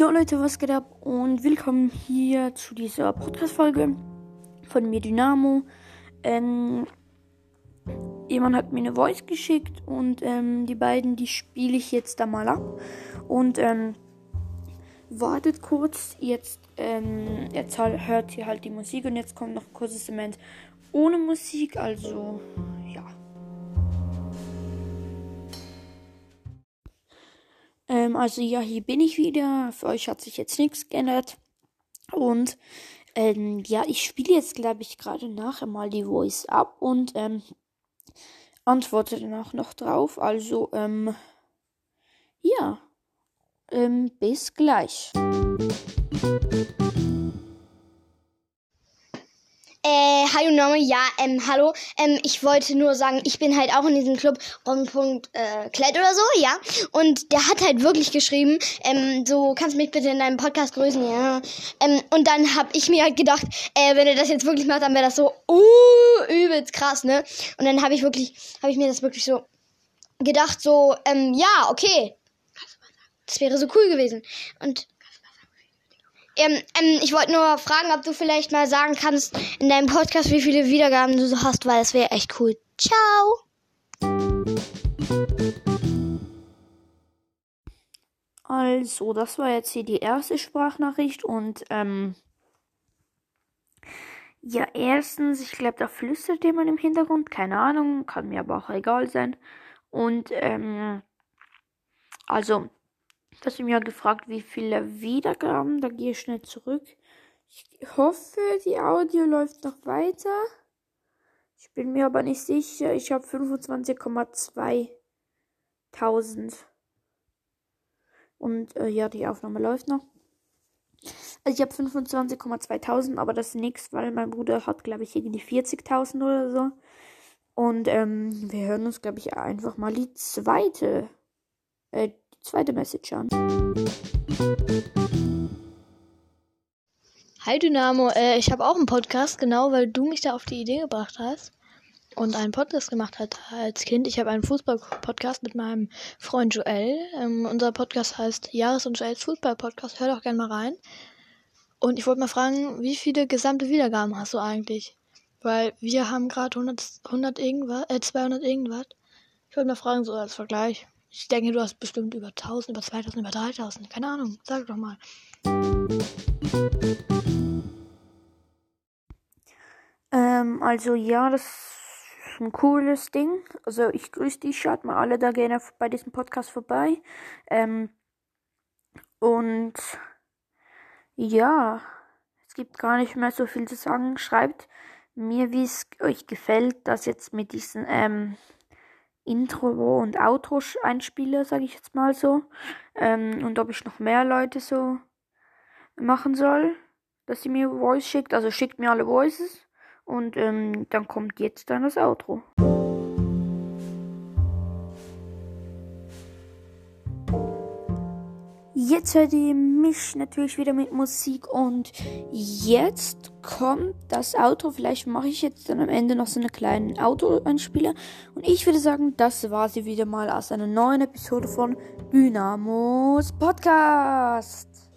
Jo Leute, was geht ab und willkommen hier zu dieser Podcast-Folge von mir Dynamo. Ähm, jemand hat mir eine Voice geschickt und ähm, die beiden, die spiele ich jetzt da mal ab. Und ähm, wartet kurz, jetzt, ähm, jetzt hört ihr halt die Musik und jetzt kommt noch ein kurzes Moment ohne Musik, also ja. Ähm, also ja, hier bin ich wieder. Für euch hat sich jetzt nichts geändert. Und ähm, ja, ich spiele jetzt, glaube ich, gerade nachher mal die Voice ab und ähm, antworte dann auch noch drauf. Also, ähm, ja, ähm, bis gleich. Hallo Name, ja, ähm, hallo. Ähm, ich wollte nur sagen, ich bin halt auch in diesem Club Rundpunkt äh, Klett oder so, ja. Und der hat halt wirklich geschrieben, ähm, so kannst mich bitte in deinem Podcast grüßen, ja. Ähm, und dann hab ich mir halt gedacht, äh, wenn er das jetzt wirklich macht, dann wäre das so uh, übelst krass, ne? Und dann habe ich wirklich, habe ich mir das wirklich so gedacht, so, ähm, ja, okay. Das wäre so cool gewesen. Und ähm, ähm, ich wollte nur fragen, ob du vielleicht mal sagen kannst in deinem Podcast, wie viele Wiedergaben du so hast, weil das wäre echt cool. Ciao. Also, das war jetzt hier die erste Sprachnachricht und ähm, ja, erstens, ich glaube, da flüstert jemand im Hintergrund, keine Ahnung, kann mir aber auch egal sein. Und ähm, also, das hast mir gefragt, wie viele Wiedergaben. Da gehe ich schnell zurück. Ich hoffe, die Audio läuft noch weiter. Ich bin mir aber nicht sicher. Ich habe 25,2 Und äh, ja, die Aufnahme läuft noch. Also ich habe 25,2000, aber das ist nichts, weil mein Bruder hat, glaube ich, irgendwie 40.000 oder so. Und ähm, wir hören uns, glaube ich, einfach mal die zweite, äh, zweite Message an. Hi Dynamo, äh, ich habe auch einen Podcast, genau, weil du mich da auf die Idee gebracht hast und einen Podcast gemacht hast als Kind. Ich habe einen Fußball-Podcast mit meinem Freund Joel. Ähm, unser Podcast heißt Jahres und Joels Fußball-Podcast. Hör doch gerne mal rein. Und ich wollte mal fragen, wie viele gesamte Wiedergaben hast du eigentlich? Weil wir haben gerade 100, 100 irgendwas, äh, 200 irgendwas. Ich wollte mal fragen, so als Vergleich. Ich denke, du hast bestimmt über 1000, über 2000, über 3000. Keine Ahnung. Sag doch mal. Ähm, also ja, das ist ein cooles Ding. Also ich grüße dich, schaut mal alle da gerne bei diesem Podcast vorbei. Ähm, und ja, es gibt gar nicht mehr so viel zu sagen. Schreibt mir, wie es euch gefällt, dass jetzt mit diesen ähm, Intro und Outro einspiele, sage ich jetzt mal so. Ähm, und ob ich noch mehr Leute so machen soll, dass sie mir Voice schickt. Also schickt mir alle Voices und ähm, dann kommt jetzt dann das Outro. Jetzt hört ihr mich natürlich wieder mit Musik und jetzt kommt das Outro. Vielleicht mache ich jetzt dann am Ende noch so eine kleine Auto-Einspieler. Und ich würde sagen, das war sie wieder mal aus einer neuen Episode von Dynamos Podcast.